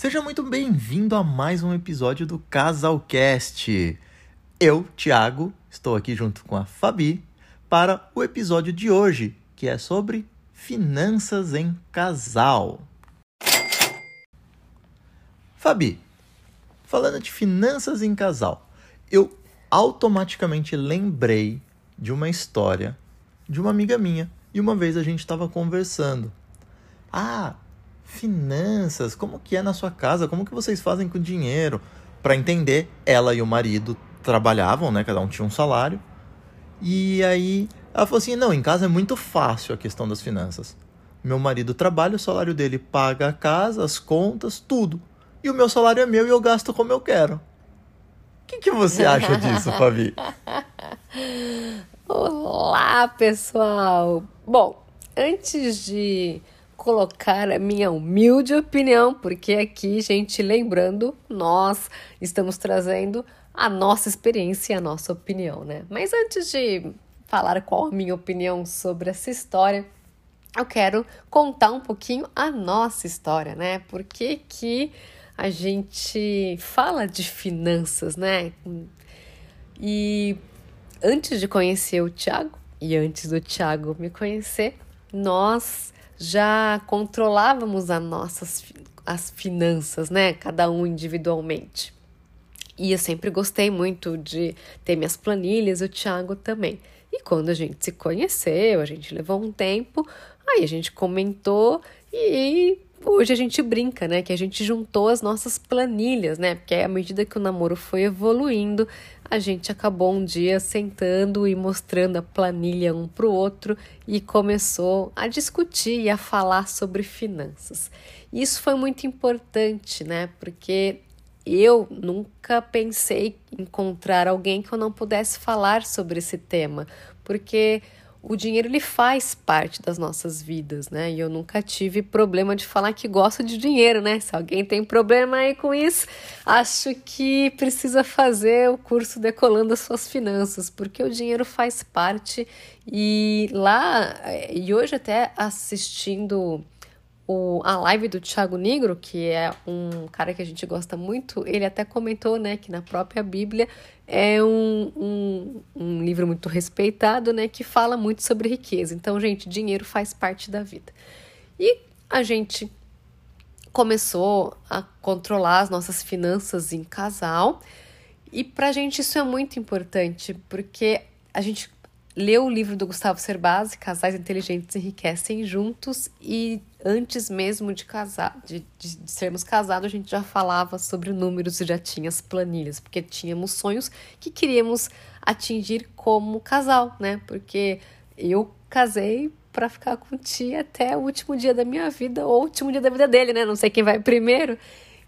Seja muito bem-vindo a mais um episódio do Casalcast. Eu, Thiago, estou aqui junto com a Fabi para o episódio de hoje, que é sobre finanças em casal. Fabi, falando de finanças em casal, eu automaticamente lembrei de uma história de uma amiga minha e uma vez a gente estava conversando. Ah, finanças, como que é na sua casa? Como que vocês fazem com o dinheiro? Para entender, ela e o marido trabalhavam, né? Cada um tinha um salário. E aí ela falou assim: "Não, em casa é muito fácil a questão das finanças. Meu marido trabalha, o salário dele paga a casa, as contas, tudo. E o meu salário é meu e eu gasto como eu quero." O que, que você acha disso, Fabi? Olá, pessoal! Bom, antes de colocar a minha humilde opinião, porque aqui, gente, lembrando, nós estamos trazendo a nossa experiência e a nossa opinião, né? Mas antes de falar qual a minha opinião sobre essa história, eu quero contar um pouquinho a nossa história, né? Por que que a gente fala de finanças, né? E antes de conhecer o Thiago e antes do Thiago me conhecer, nós já controlávamos as nossas as finanças, né? Cada um individualmente. E eu sempre gostei muito de ter minhas planilhas, o Thiago também. E quando a gente se conheceu, a gente levou um tempo, aí a gente comentou e hoje a gente brinca, né? Que a gente juntou as nossas planilhas, né? Porque à medida que o namoro foi evoluindo, a gente acabou um dia sentando e mostrando a planilha um para o outro e começou a discutir e a falar sobre finanças. Isso foi muito importante, né? Porque eu nunca pensei encontrar alguém que eu não pudesse falar sobre esse tema, porque o dinheiro ele faz parte das nossas vidas, né? E eu nunca tive problema de falar que gosto de dinheiro, né? Se alguém tem problema aí com isso, acho que precisa fazer o curso Decolando as Suas Finanças, porque o dinheiro faz parte. E lá, e hoje até assistindo o, a live do Thiago Negro, que é um cara que a gente gosta muito, ele até comentou né, que na própria Bíblia é um, um, um livro muito respeitado, né, que fala muito sobre riqueza. Então, gente, dinheiro faz parte da vida. E a gente começou a controlar as nossas finanças em casal. E pra gente isso é muito importante, porque a gente leu o livro do Gustavo Cerbasi, Casais Inteligentes Enriquecem Juntos, e antes mesmo de casar, de, de, de, sermos casados, a gente já falava sobre números e já tinha as planilhas, porque tínhamos sonhos que queríamos atingir como casal, né? Porque eu casei para ficar com o Ti até o último dia da minha vida, ou o último dia da vida dele, né? Não sei quem vai primeiro.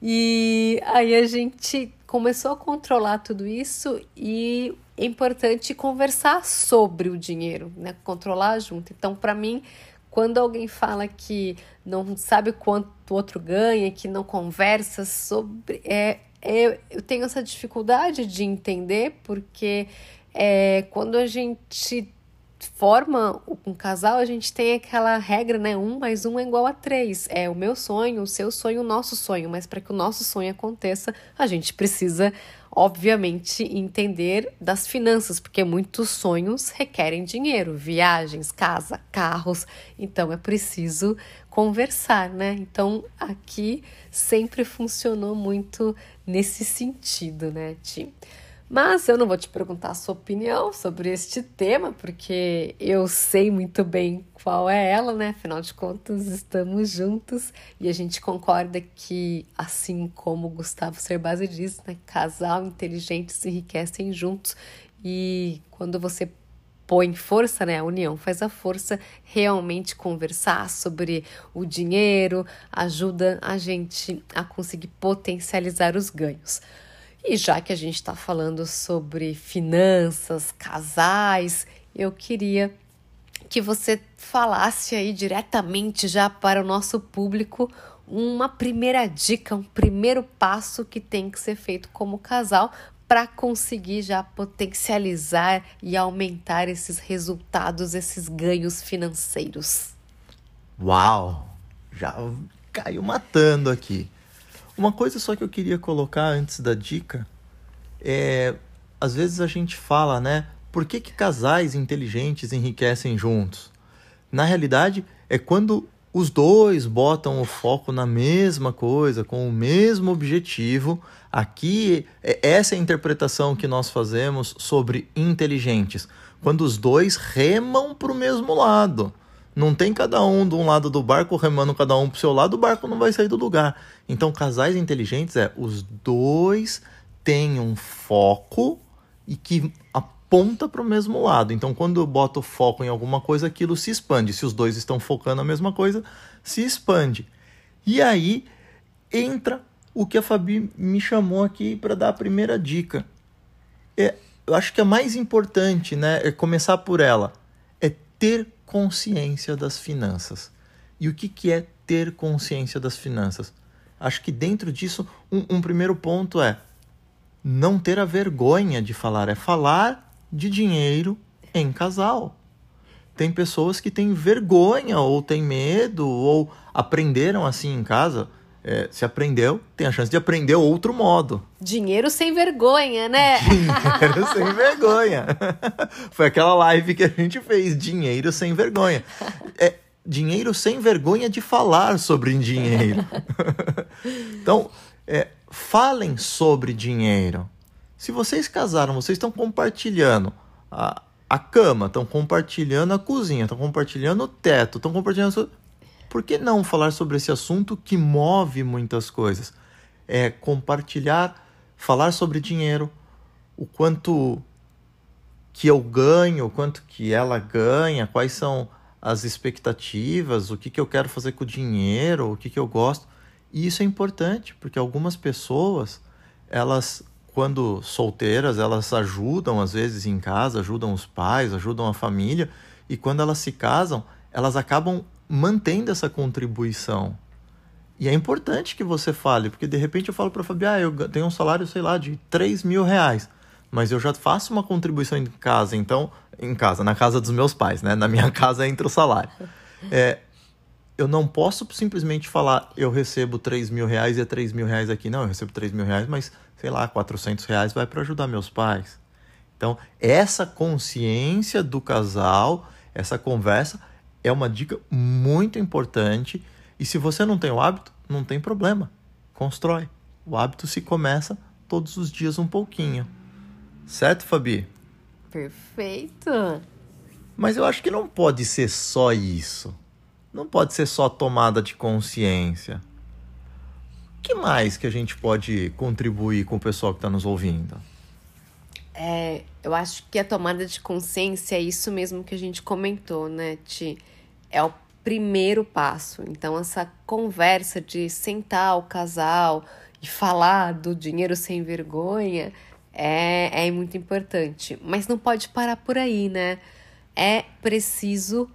E aí a gente começou a controlar tudo isso e é importante conversar sobre o dinheiro, né? Controlar junto. Então, para mim, quando alguém fala que não sabe quanto o outro ganha, que não conversa sobre. É, é, eu tenho essa dificuldade de entender, porque é, quando a gente forma um casal, a gente tem aquela regra, né? Um mais um é igual a três. É o meu sonho, o seu sonho, o nosso sonho. Mas para que o nosso sonho aconteça, a gente precisa, obviamente, entender das finanças, porque muitos sonhos requerem dinheiro, viagens, casa, carros. Então é preciso conversar, né? Então aqui sempre funcionou muito nesse sentido, né, Tim? Mas eu não vou te perguntar a sua opinião sobre este tema, porque eu sei muito bem qual é ela, né? Afinal de contas, estamos juntos e a gente concorda que, assim como Gustavo Cerbasi diz, né? Casal inteligente se enriquecem juntos e quando você põe força, né? A união faz a força, realmente conversar sobre o dinheiro ajuda a gente a conseguir potencializar os ganhos. E já que a gente está falando sobre finanças, casais, eu queria que você falasse aí diretamente já para o nosso público uma primeira dica, um primeiro passo que tem que ser feito como casal para conseguir já potencializar e aumentar esses resultados, esses ganhos financeiros. Uau! Já caiu matando aqui. Uma coisa só que eu queria colocar antes da dica é. Às vezes a gente fala, né? Por que, que casais inteligentes enriquecem juntos? Na realidade, é quando os dois botam o foco na mesma coisa, com o mesmo objetivo. Aqui, é, essa é a interpretação que nós fazemos sobre inteligentes. Quando os dois remam para o mesmo lado. Não tem cada um de um lado do barco remando cada um para o seu lado, o barco não vai sair do lugar. Então, casais inteligentes é os dois têm um foco e que aponta para o mesmo lado. Então, quando eu boto foco em alguma coisa, aquilo se expande. Se os dois estão focando a mesma coisa, se expande. E aí entra o que a Fabi me chamou aqui para dar a primeira dica. É, eu acho que é mais importante, né, é começar por ela, é ter consciência das finanças. E o que, que é ter consciência das finanças? Acho que dentro disso, um, um primeiro ponto é não ter a vergonha de falar, é falar de dinheiro em casal. Tem pessoas que têm vergonha ou têm medo ou aprenderam assim em casa. É, se aprendeu, tem a chance de aprender outro modo. Dinheiro sem vergonha, né? Dinheiro sem vergonha. Foi aquela live que a gente fez, dinheiro sem vergonha. É, dinheiro sem vergonha de falar sobre dinheiro. então, é, falem sobre dinheiro. Se vocês casaram, vocês estão compartilhando a, a cama, estão compartilhando a cozinha, estão compartilhando o teto, estão compartilhando. Por que não falar sobre esse assunto que move muitas coisas? É compartilhar, falar sobre dinheiro, o quanto que eu ganho, o quanto que ela ganha, quais são as expectativas, o que, que eu quero fazer com o dinheiro, o que, que eu gosto. E isso é importante, porque algumas pessoas, elas quando solteiras, elas ajudam às vezes em casa, ajudam os pais, ajudam a família, e quando elas se casam, elas acabam mantendo essa contribuição. E é importante que você fale, porque de repente eu falo para a Fabi, ah, eu tenho um salário, sei lá, de 3 mil reais, mas eu já faço uma contribuição em casa, então, em casa, na casa dos meus pais, né? Na minha casa entra o salário. É, eu não posso simplesmente falar, eu recebo 3 mil reais e é 3 mil reais aqui. Não, eu recebo 3 mil reais, mas sei lá, 400 reais vai para ajudar meus pais. Então, essa consciência do casal, essa conversa, é uma dica muito importante. E se você não tem o hábito, não tem problema. Constrói. O hábito se começa todos os dias um pouquinho. Certo, Fabi? Perfeito. Mas eu acho que não pode ser só isso. Não pode ser só tomada de consciência que mais que a gente pode contribuir com o pessoal que está nos ouvindo? É, eu acho que a tomada de consciência é isso mesmo que a gente comentou, né, Ti? É o primeiro passo. Então, essa conversa de sentar o casal e falar do dinheiro sem vergonha é, é muito importante. Mas não pode parar por aí, né? É preciso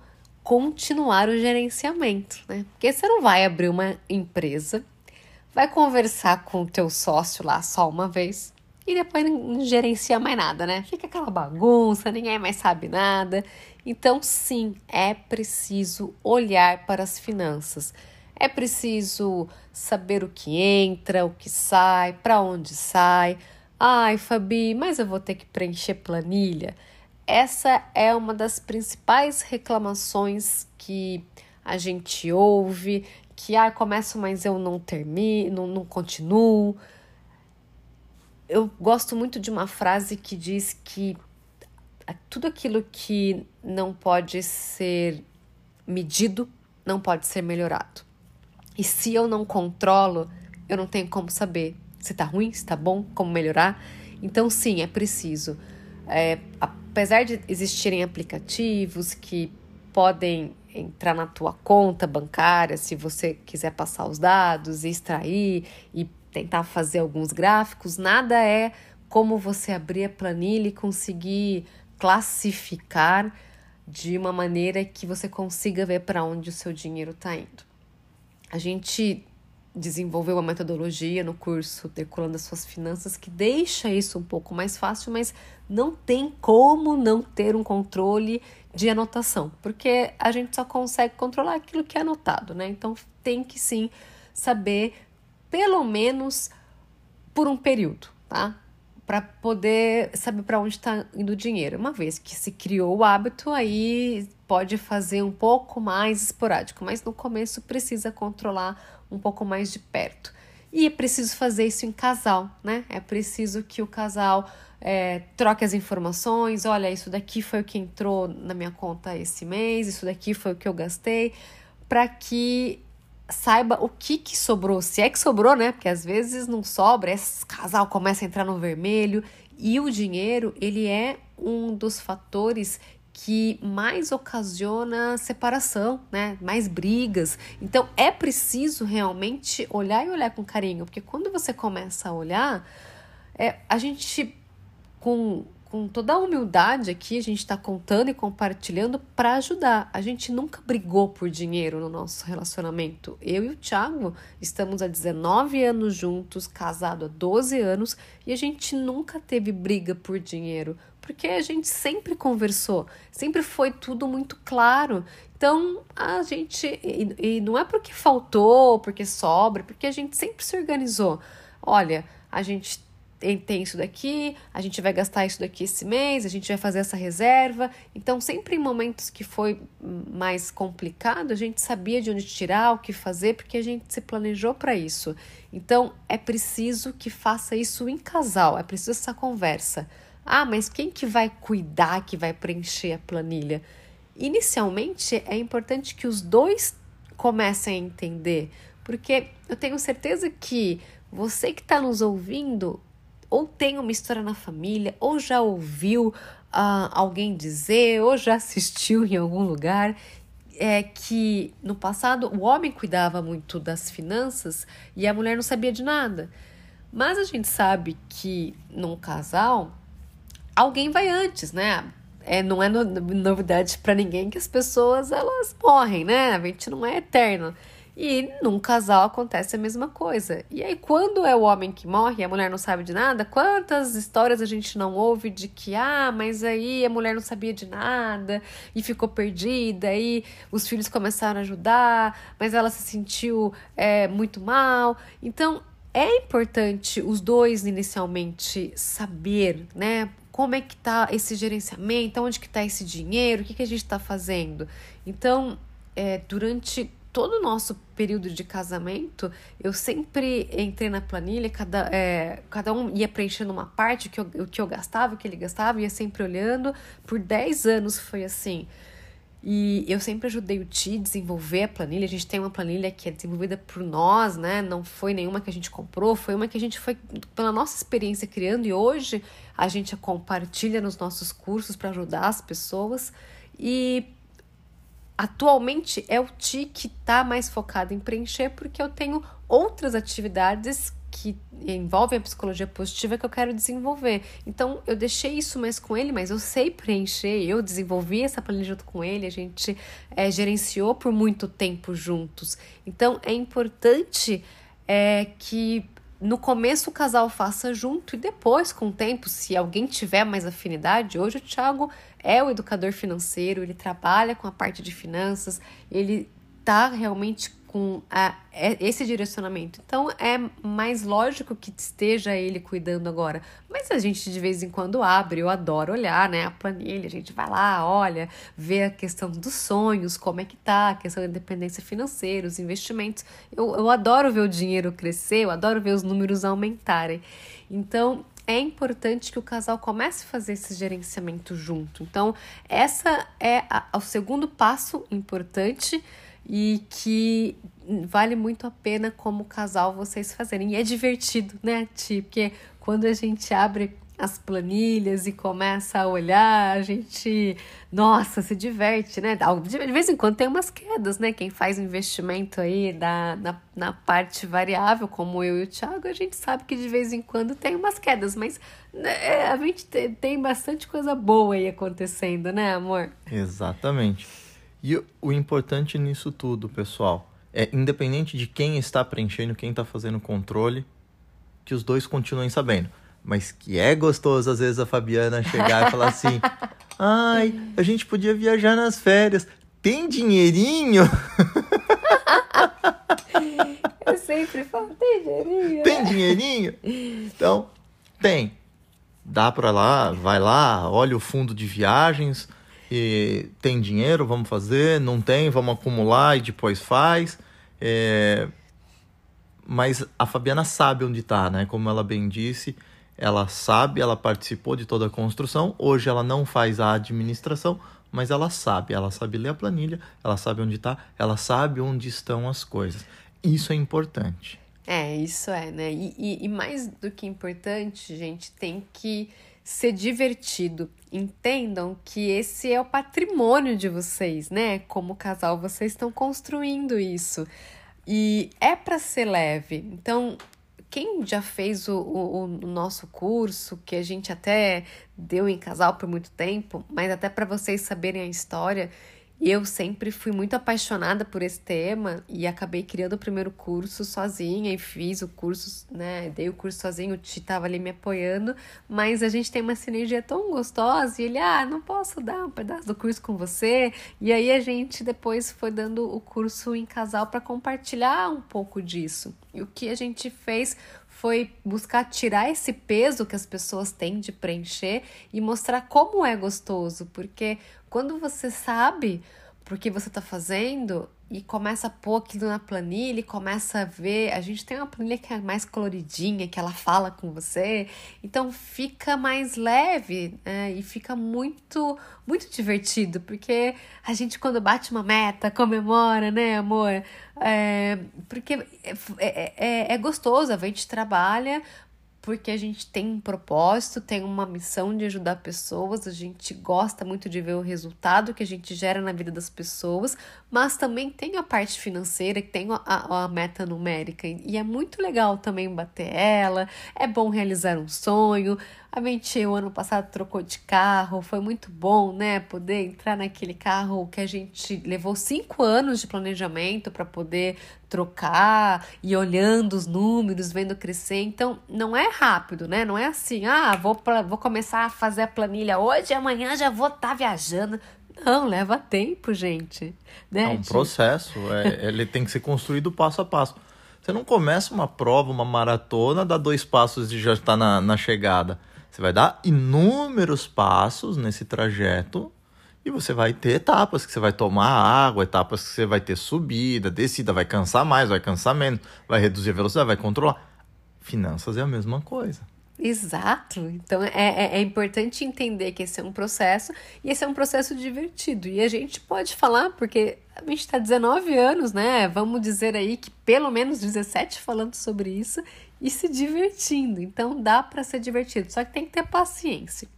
continuar o gerenciamento, né? Porque você não vai abrir uma empresa vai conversar com o teu sócio lá só uma vez e depois não gerencia mais nada, né? Fica aquela bagunça, ninguém mais sabe nada. Então, sim, é preciso olhar para as finanças. É preciso saber o que entra, o que sai, para onde sai. Ai, Fabi, mas eu vou ter que preencher planilha. Essa é uma das principais reclamações que a gente ouve que ah, começo, mas eu não termino, não, não continuo. Eu gosto muito de uma frase que diz que tudo aquilo que não pode ser medido não pode ser melhorado. E se eu não controlo, eu não tenho como saber se tá ruim, se tá bom, como melhorar. Então, sim, é preciso. É, apesar de existirem aplicativos que podem entrar na tua conta bancária, se você quiser passar os dados, extrair e tentar fazer alguns gráficos, nada é como você abrir a planilha e conseguir classificar de uma maneira que você consiga ver para onde o seu dinheiro está indo. A gente desenvolveu uma metodologia no curso Decolando as Suas Finanças que deixa isso um pouco mais fácil, mas não tem como não ter um controle de anotação, porque a gente só consegue controlar aquilo que é anotado, né? Então tem que sim saber pelo menos por um período, tá? Para poder saber para onde está indo o dinheiro. Uma vez que se criou o hábito, aí pode fazer um pouco mais esporádico, mas no começo precisa controlar um pouco mais de perto. E é preciso fazer isso em casal, né? É preciso que o casal é, troque as informações. Olha, isso daqui foi o que entrou na minha conta esse mês, isso daqui foi o que eu gastei, para que saiba o que, que sobrou, se é que sobrou, né? Porque às vezes não sobra, esse casal começa a entrar no vermelho e o dinheiro, ele é um dos fatores que mais ocasiona separação, né? Mais brigas. Então é preciso realmente olhar e olhar com carinho, porque quando você começa a olhar, é, a gente com com toda a humildade aqui, a gente está contando e compartilhando para ajudar. A gente nunca brigou por dinheiro no nosso relacionamento. Eu e o Thiago estamos há 19 anos juntos, casado há 12 anos, e a gente nunca teve briga por dinheiro, porque a gente sempre conversou, sempre foi tudo muito claro. Então a gente. E, e não é porque faltou, porque sobra, porque a gente sempre se organizou. Olha, a gente tem isso daqui, a gente vai gastar isso daqui esse mês, a gente vai fazer essa reserva. Então, sempre em momentos que foi mais complicado, a gente sabia de onde tirar, o que fazer, porque a gente se planejou para isso. Então, é preciso que faça isso em casal, é preciso essa conversa. Ah, mas quem que vai cuidar, que vai preencher a planilha? Inicialmente, é importante que os dois comecem a entender, porque eu tenho certeza que você que está nos ouvindo ou tem uma história na família, ou já ouviu uh, alguém dizer, ou já assistiu em algum lugar, é que no passado o homem cuidava muito das finanças e a mulher não sabia de nada. Mas a gente sabe que num casal alguém vai antes, né? É, não é no, novidade para ninguém que as pessoas elas morrem, né? A gente não é eterno. E num casal acontece a mesma coisa. E aí, quando é o homem que morre e a mulher não sabe de nada, quantas histórias a gente não ouve de que, ah, mas aí a mulher não sabia de nada e ficou perdida, e os filhos começaram a ajudar, mas ela se sentiu é, muito mal. Então, é importante os dois inicialmente saber, né? Como é que tá esse gerenciamento, onde que tá esse dinheiro, o que, que a gente está fazendo. Então, é, durante todo o nosso período de casamento, eu sempre entrei na planilha, cada, é, cada um ia preenchendo uma parte, o que, eu, o que eu gastava, o que ele gastava, ia sempre olhando. Por 10 anos foi assim. E eu sempre ajudei o Ti a desenvolver a planilha. A gente tem uma planilha que é desenvolvida por nós, né? Não foi nenhuma que a gente comprou, foi uma que a gente foi, pela nossa experiência, criando. E hoje a gente a compartilha nos nossos cursos para ajudar as pessoas. E atualmente é o Ti que está mais focado em preencher, porque eu tenho outras atividades que envolvem a psicologia positiva que eu quero desenvolver. Então, eu deixei isso mais com ele, mas eu sei preencher, eu desenvolvi essa planilha junto com ele, a gente é, gerenciou por muito tempo juntos. Então, é importante é, que no começo o casal faça junto e depois, com o tempo, se alguém tiver mais afinidade, hoje o Thiago é o educador financeiro, ele trabalha com a parte de finanças, ele tá realmente com a, é, esse direcionamento. Então é mais lógico que esteja ele cuidando agora. Mas a gente de vez em quando abre, eu adoro olhar, né? A planilha, a gente vai lá, olha, vê a questão dos sonhos, como é que tá, a questão da independência financeira, os investimentos. Eu, eu adoro ver o dinheiro crescer, eu adoro ver os números aumentarem. Então, é importante que o casal comece a fazer esse gerenciamento junto. Então, essa é a, o segundo passo importante e que vale muito a pena como casal vocês fazerem. E é divertido, né, Ti? Porque quando a gente abre as planilhas e começa a olhar, a gente, nossa, se diverte, né? De vez em quando tem umas quedas, né? Quem faz investimento aí na, na, na parte variável, como eu e o Thiago, a gente sabe que de vez em quando tem umas quedas, mas né, a gente tem bastante coisa boa aí acontecendo, né, amor? Exatamente. E o importante nisso tudo, pessoal, é independente de quem está preenchendo, quem está fazendo o controle, que os dois continuem sabendo. Mas que é gostoso, às vezes, a Fabiana chegar e falar assim: ai, a gente podia viajar nas férias. Tem dinheirinho? Eu sempre falo, tem dinheirinho. Tem dinheirinho? Então, tem. Dá para lá, vai lá, olha o fundo de viagens, e tem dinheiro, vamos fazer, não tem, vamos acumular e depois faz. É... Mas a Fabiana sabe onde está, né? Como ela bem disse, ela sabe, ela participou de toda a construção. Hoje ela não faz a administração, mas ela sabe. Ela sabe ler a planilha, ela sabe onde está, ela sabe onde estão as coisas. Isso é importante. É, isso é, né? E, e, e mais do que importante, gente, tem que ser divertido. Entendam que esse é o patrimônio de vocês, né? Como casal, vocês estão construindo isso. E é para ser leve. Então, quem já fez o, o, o, nosso curso, que a gente até deu em casal por muito tempo, mas até para vocês saberem a história, eu sempre fui muito apaixonada por esse tema e acabei criando o primeiro curso sozinha e fiz o curso, né? Dei o curso sozinho, o Ti tava ali me apoiando, mas a gente tem uma sinergia tão gostosa e ele, ah, não posso dar um pedaço do curso com você. E aí a gente depois foi dando o curso em casal para compartilhar um pouco disso. E o que a gente fez foi buscar tirar esse peso que as pessoas têm de preencher e mostrar como é gostoso, porque quando você sabe por que você está fazendo e começa a pôr aquilo na planilha e começa a ver. A gente tem uma planilha que é mais coloridinha, que ela fala com você, então fica mais leve né? e fica muito, muito divertido, porque a gente, quando bate uma meta, comemora, né, amor? É, porque é, é, é, é gostoso, a gente trabalha porque a gente tem um propósito, tem uma missão de ajudar pessoas, a gente gosta muito de ver o resultado que a gente gera na vida das pessoas, mas também tem a parte financeira, tem a, a, a meta numérica, e é muito legal também bater ela, é bom realizar um sonho. A gente, o ano passado, trocou de carro, foi muito bom, né? Poder entrar naquele carro que a gente levou cinco anos de planejamento para poder trocar e olhando os números, vendo crescer. Então, não é rápido, né? Não é assim, ah, vou, pra, vou começar a fazer a planilha hoje e amanhã já vou estar tá viajando. Não, leva tempo, gente. Né? É um processo, é, ele tem que ser construído passo a passo. Você não começa uma prova, uma maratona, dá dois passos e já está na, na chegada. Você vai dar inúmeros passos nesse trajeto e você vai ter etapas que você vai tomar água, etapas que você vai ter subida, descida, vai cansar mais, vai cansar menos, vai reduzir a velocidade, vai controlar. Finanças é a mesma coisa. Exato. Então é, é, é, importante entender que esse é um processo e esse é um processo divertido. E a gente pode falar, porque a gente está 19 anos, né? Vamos dizer aí que pelo menos 17 falando sobre isso e se divertindo. Então dá para ser divertido, só que tem que ter paciência.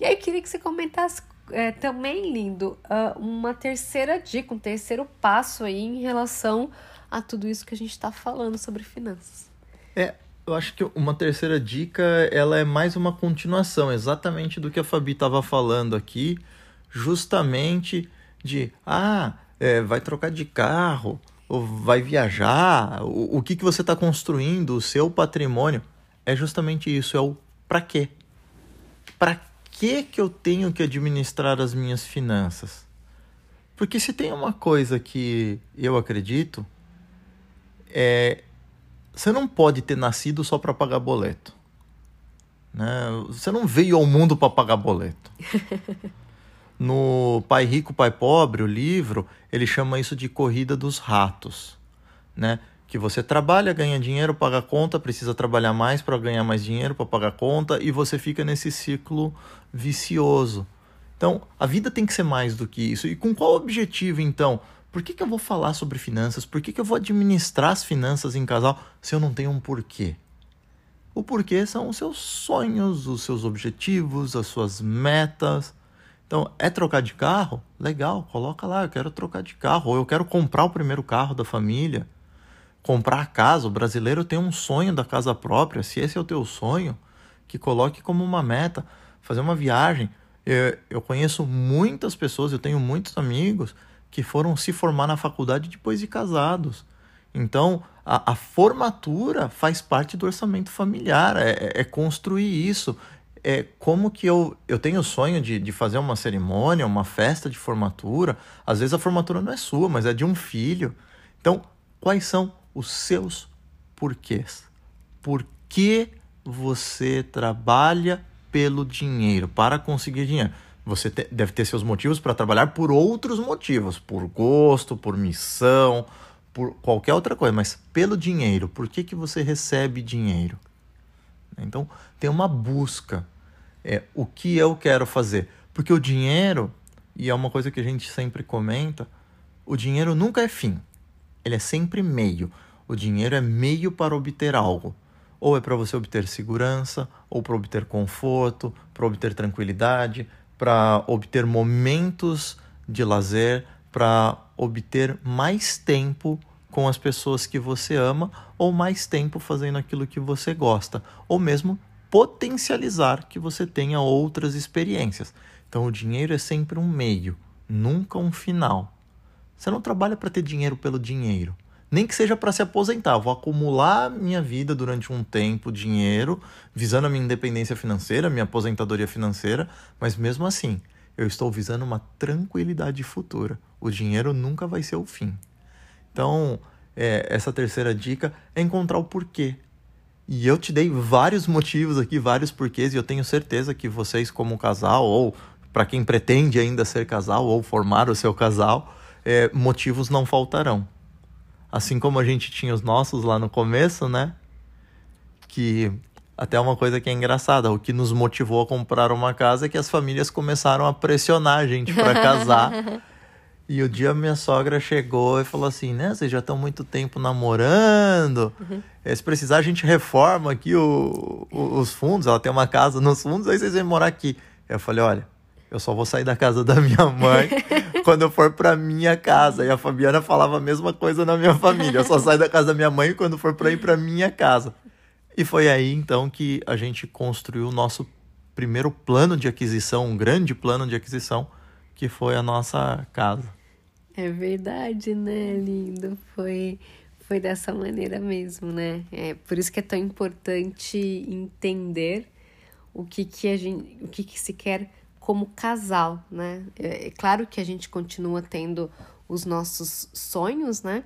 E aí eu queria que você comentasse é, também, lindo, uh, uma terceira dica, um terceiro passo aí em relação a tudo isso que a gente está falando sobre finanças. É, eu acho que uma terceira dica ela é mais uma continuação exatamente do que a Fabi estava falando aqui, justamente de ah, é, vai trocar de carro, ou vai viajar, o, o que, que você está construindo, o seu patrimônio. É justamente isso, é o para quê? Para que, que eu tenho que administrar as minhas finanças? Porque se tem uma coisa que eu acredito, é você não pode ter nascido só para pagar boleto. Né? Você não veio ao mundo para pagar boleto. No Pai Rico, Pai Pobre, o livro, ele chama isso de corrida dos ratos, né? Que você trabalha, ganha dinheiro, paga conta, precisa trabalhar mais para ganhar mais dinheiro, para pagar conta, e você fica nesse ciclo vicioso. Então, a vida tem que ser mais do que isso. E com qual objetivo, então? Por que, que eu vou falar sobre finanças? Por que, que eu vou administrar as finanças em casal se eu não tenho um porquê? O porquê são os seus sonhos, os seus objetivos, as suas metas. Então, é trocar de carro? Legal, coloca lá, eu quero trocar de carro, ou eu quero comprar o primeiro carro da família. Comprar casa, o brasileiro tem um sonho da casa própria. Se esse é o teu sonho, que coloque como uma meta, fazer uma viagem. Eu, eu conheço muitas pessoas, eu tenho muitos amigos que foram se formar na faculdade depois de casados. Então, a, a formatura faz parte do orçamento familiar, é, é, é, construir isso. É como que eu, eu tenho o sonho de, de fazer uma cerimônia, uma festa de formatura. Às vezes a formatura não é sua, mas é de um filho. Então, quais são os seus porquês. Por que você trabalha pelo dinheiro, para conseguir dinheiro? Você te, deve ter seus motivos para trabalhar por outros motivos, por gosto, por missão, por qualquer outra coisa, mas pelo dinheiro. Por que, que você recebe dinheiro? Então, tem uma busca. É, o que eu quero fazer? Porque o dinheiro, e é uma coisa que a gente sempre comenta, o dinheiro nunca é fim. Ele é sempre meio. O dinheiro é meio para obter algo. Ou é para você obter segurança, ou para obter conforto, para obter tranquilidade, para obter momentos de lazer, para obter mais tempo com as pessoas que você ama ou mais tempo fazendo aquilo que você gosta, ou mesmo potencializar que você tenha outras experiências. Então o dinheiro é sempre um meio, nunca um final. Você não trabalha para ter dinheiro pelo dinheiro. Nem que seja para se aposentar. Vou acumular minha vida durante um tempo, dinheiro, visando a minha independência financeira, minha aposentadoria financeira, mas mesmo assim, eu estou visando uma tranquilidade futura. O dinheiro nunca vai ser o fim. Então, é, essa terceira dica é encontrar o porquê. E eu te dei vários motivos aqui, vários porquês, e eu tenho certeza que vocês, como casal, ou para quem pretende ainda ser casal ou formar o seu casal, é, motivos não faltarão. Assim como a gente tinha os nossos lá no começo, né? Que até uma coisa que é engraçada, o que nos motivou a comprar uma casa é que as famílias começaram a pressionar a gente para casar. e o dia minha sogra chegou e falou assim, né, vocês já estão muito tempo namorando. Uhum. Se precisar a gente reforma aqui o, o, os fundos, ela tem uma casa nos fundos, aí vocês vêm morar aqui. Eu falei, olha, eu só vou sair da casa da minha mãe quando eu for pra minha casa. E a Fabiana falava a mesma coisa na minha família. Eu só saio da casa da minha mãe quando for pra ir pra minha casa. E foi aí então que a gente construiu o nosso primeiro plano de aquisição, um grande plano de aquisição, que foi a nossa casa. É verdade, né, lindo? Foi foi dessa maneira mesmo, né? É por isso que é tão importante entender o que que a gente, o que que se quer como casal, né? É, é, claro que a gente continua tendo os nossos sonhos, né?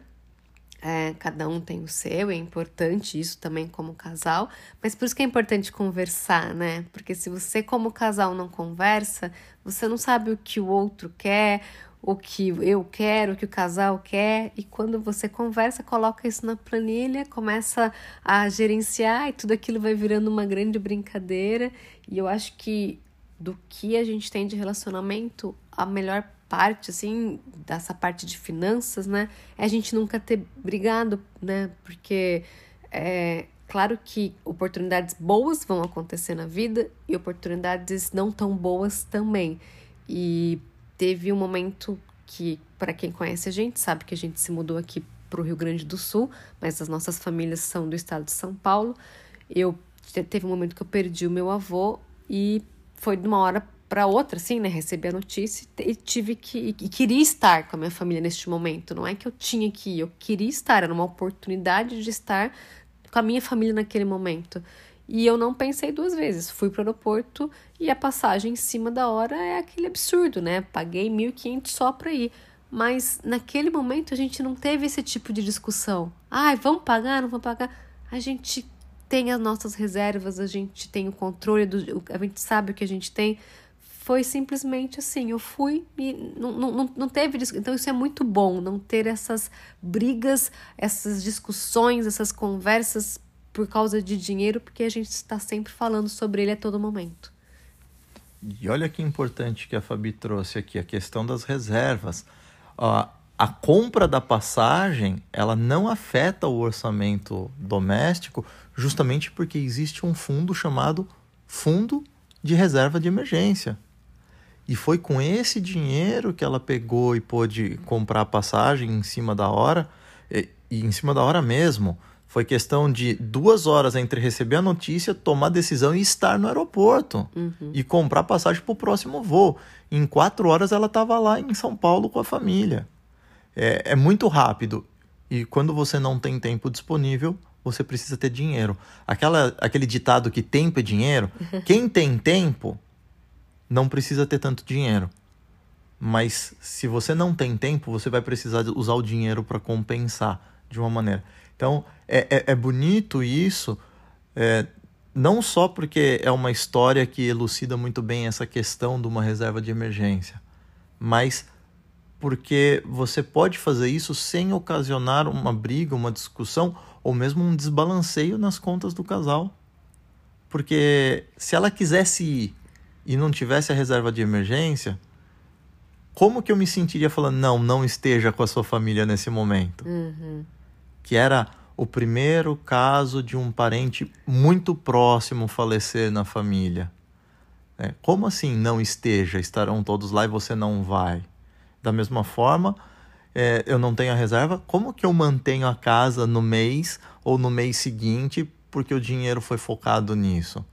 É, cada um tem o seu, é importante isso também como casal, mas por isso que é importante conversar, né? Porque se você, como casal, não conversa, você não sabe o que o outro quer, o que eu quero, o que o casal quer, e quando você conversa, coloca isso na planilha, começa a gerenciar e tudo aquilo vai virando uma grande brincadeira. E eu acho que do que a gente tem de relacionamento, a melhor parte, assim, dessa parte de finanças, né, é a gente nunca ter brigado, né, porque é claro que oportunidades boas vão acontecer na vida e oportunidades não tão boas também. E teve um momento que, para quem conhece a gente, sabe que a gente se mudou aqui para o Rio Grande do Sul, mas as nossas famílias são do estado de São Paulo. Eu teve um momento que eu perdi o meu avô e foi de uma hora para outra, assim, né? Recebi a notícia e tive que. E queria estar com a minha família neste momento. Não é que eu tinha que ir, eu queria estar, era uma oportunidade de estar com a minha família naquele momento. E eu não pensei duas vezes. Fui para o aeroporto e a passagem em cima da hora é aquele absurdo, né? Paguei 1.500 só para ir. Mas naquele momento a gente não teve esse tipo de discussão. Ai, vamos pagar, não vamos pagar. A gente tem as nossas reservas, a gente tem o controle, do, a gente sabe o que a gente tem. Foi simplesmente assim, eu fui e não, não, não teve. Então, isso é muito bom, não ter essas brigas, essas discussões, essas conversas por causa de dinheiro, porque a gente está sempre falando sobre ele a todo momento. E olha que importante que a Fabi trouxe aqui, a questão das reservas. A compra da passagem ela não afeta o orçamento doméstico justamente porque existe um fundo chamado Fundo de Reserva de Emergência. E foi com esse dinheiro que ela pegou e pôde comprar a passagem em cima da hora, e, e em cima da hora mesmo. Foi questão de duas horas entre receber a notícia, tomar a decisão e estar no aeroporto. Uhum. E comprar passagem para o próximo voo. Em quatro horas ela estava lá em São Paulo com a família é, é muito rápido. E quando você não tem tempo disponível, você precisa ter dinheiro. Aquela, aquele ditado que tempo é dinheiro, quem tem tempo não precisa ter tanto dinheiro. Mas se você não tem tempo, você vai precisar usar o dinheiro para compensar de uma maneira. Então, é, é, é bonito isso, é, não só porque é uma história que elucida muito bem essa questão de uma reserva de emergência, mas porque você pode fazer isso sem ocasionar uma briga, uma discussão ou mesmo um desbalanceio nas contas do casal. Porque se ela quisesse ir e não tivesse a reserva de emergência, como que eu me sentiria falando, não, não esteja com a sua família nesse momento? Uhum. Que era o primeiro caso de um parente muito próximo falecer na família. É, como assim não esteja? Estarão todos lá e você não vai? Da mesma forma, é, eu não tenho a reserva, como que eu mantenho a casa no mês ou no mês seguinte porque o dinheiro foi focado nisso?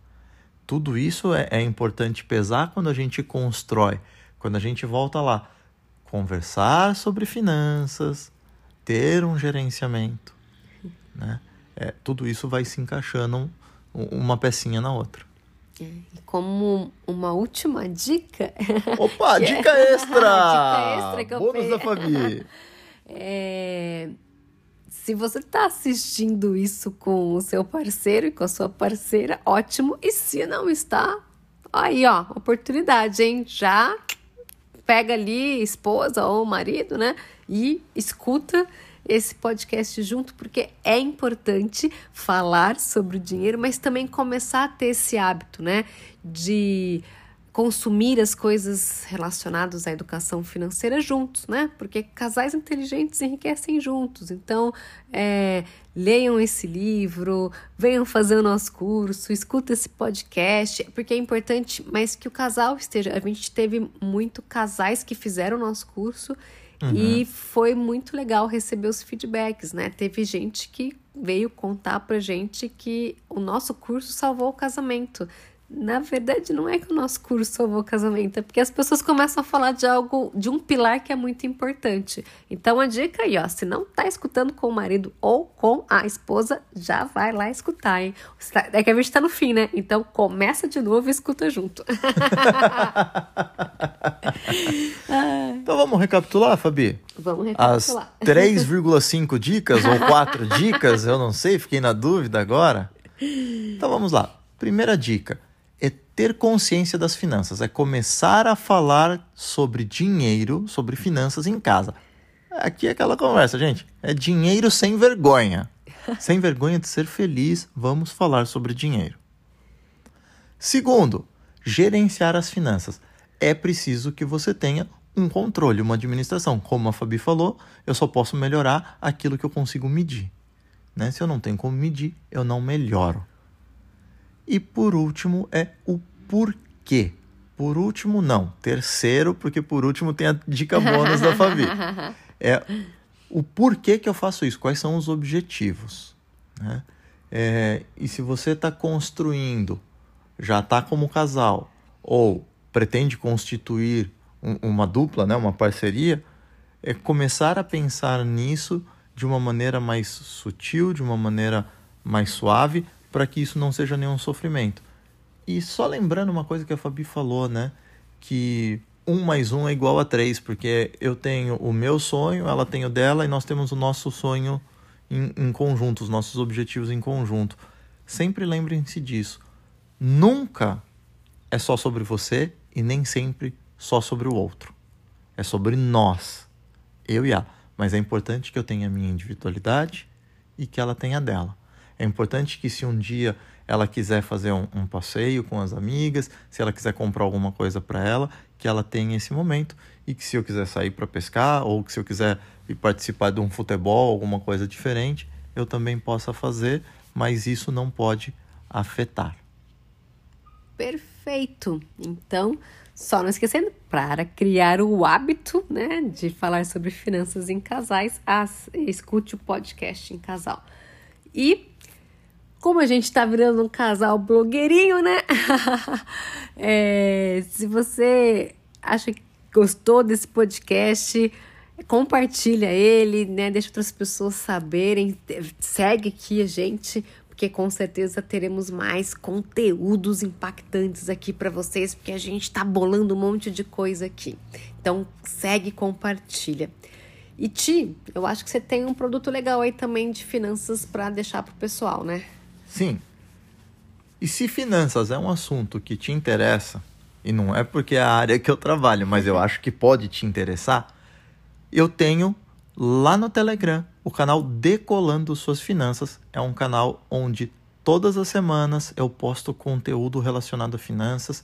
Tudo isso é, é importante pesar quando a gente constrói, quando a gente volta lá. Conversar sobre finanças, ter um gerenciamento. Né? É, tudo isso vai se encaixando uma pecinha na outra. É, e como uma última dica. Opa, dica extra! dica extra que eu Bônus da Fabi. É, se você está assistindo isso com o seu parceiro e com a sua parceira, ótimo. E se não está, aí ó, oportunidade, hein? Já pega ali esposa ou marido, né? E escuta esse podcast junto, porque é importante falar sobre o dinheiro, mas também começar a ter esse hábito, né? De consumir as coisas relacionadas à educação financeira juntos, né? Porque casais inteligentes enriquecem juntos. Então, é, leiam esse livro, venham fazer o nosso curso, escuta esse podcast, porque é importante, mas que o casal esteja. A gente teve muito casais que fizeram o nosso curso Uhum. E foi muito legal receber os feedbacks, né? Teve gente que veio contar pra gente que o nosso curso salvou o casamento. Na verdade, não é que o nosso curso salvou o casamento, é porque as pessoas começam a falar de algo, de um pilar que é muito importante. Então, a dica aí, ó, se não tá escutando com o marido ou com a esposa, já vai lá escutar, hein? É que a gente tá no fim, né? Então, começa de novo e escuta junto. então, vamos recapitular, Fabi? Vamos recapitular. As 3,5 dicas ou 4 dicas, eu não sei, fiquei na dúvida agora. Então, vamos lá. Primeira dica ter consciência das finanças, é começar a falar sobre dinheiro, sobre finanças em casa. Aqui é aquela conversa, gente. É dinheiro sem vergonha. sem vergonha de ser feliz, vamos falar sobre dinheiro. Segundo, gerenciar as finanças. É preciso que você tenha um controle, uma administração. Como a Fabi falou, eu só posso melhorar aquilo que eu consigo medir. Né? Se eu não tenho como medir, eu não melhoro. E por último é o porquê. Por último, não. Terceiro, porque por último tem a dica bônus da Fabi. É o porquê que eu faço isso, quais são os objetivos. Né? É, e se você está construindo, já está como casal, ou pretende constituir um, uma dupla, né, uma parceria, é começar a pensar nisso de uma maneira mais sutil, de uma maneira mais suave, para que isso não seja nenhum sofrimento. E só lembrando uma coisa que a Fabi falou, né? Que um mais um é igual a três, porque eu tenho o meu sonho, ela tem o dela e nós temos o nosso sonho em, em conjunto, os nossos objetivos em conjunto. Sempre lembrem-se disso. Nunca é só sobre você e nem sempre só sobre o outro. É sobre nós, eu e ela. Mas é importante que eu tenha a minha individualidade e que ela tenha a dela. É importante que se um dia ela quiser fazer um, um passeio com as amigas, se ela quiser comprar alguma coisa para ela, que ela tenha esse momento e que se eu quiser sair para pescar ou que se eu quiser participar de um futebol, alguma coisa diferente, eu também possa fazer, mas isso não pode afetar. Perfeito. Então, só não esquecendo, para criar o hábito né, de falar sobre finanças em casais, as, escute o podcast em casal. E como a gente tá virando um casal blogueirinho, né? é, se você acha que gostou desse podcast, compartilha ele, né? Deixa outras pessoas saberem. Segue aqui a gente, porque com certeza teremos mais conteúdos impactantes aqui para vocês, porque a gente tá bolando um monte de coisa aqui. Então, segue e compartilha. E Ti, eu acho que você tem um produto legal aí também de finanças para deixar pro pessoal, né? Sim. E se finanças é um assunto que te interessa, e não é porque é a área que eu trabalho, mas eu acho que pode te interessar, eu tenho lá no Telegram o canal Decolando Suas Finanças. É um canal onde todas as semanas eu posto conteúdo relacionado a finanças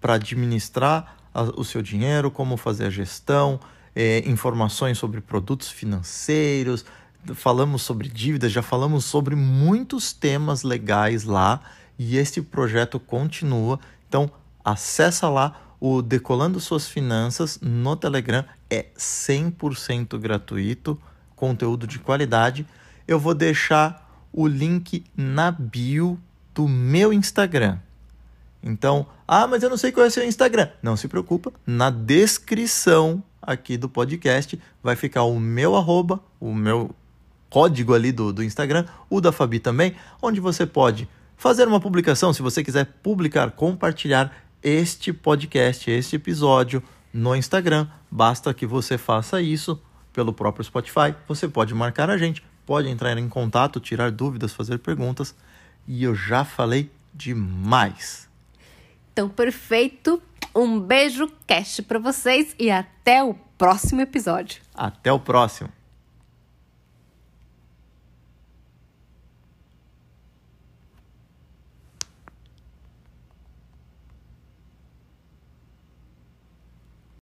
para administrar o seu dinheiro, como fazer a gestão, é, informações sobre produtos financeiros, falamos sobre dívidas, já falamos sobre muitos temas legais lá e este projeto continua. Então, acessa lá o Decolando Suas Finanças no Telegram, é 100% gratuito, conteúdo de qualidade. Eu vou deixar o link na bio do meu Instagram. Então, ah, mas eu não sei qual é o seu Instagram. Não se preocupa, na descrição aqui do podcast vai ficar o meu arroba, o meu código ali do, do Instagram, o da Fabi também, onde você pode fazer uma publicação, se você quiser publicar, compartilhar este podcast, este episódio no Instagram. Basta que você faça isso pelo próprio Spotify. Você pode marcar a gente, pode entrar em contato, tirar dúvidas, fazer perguntas. E eu já falei demais. Então, perfeito. Um beijo, cast para vocês e até o próximo episódio. Até o próximo.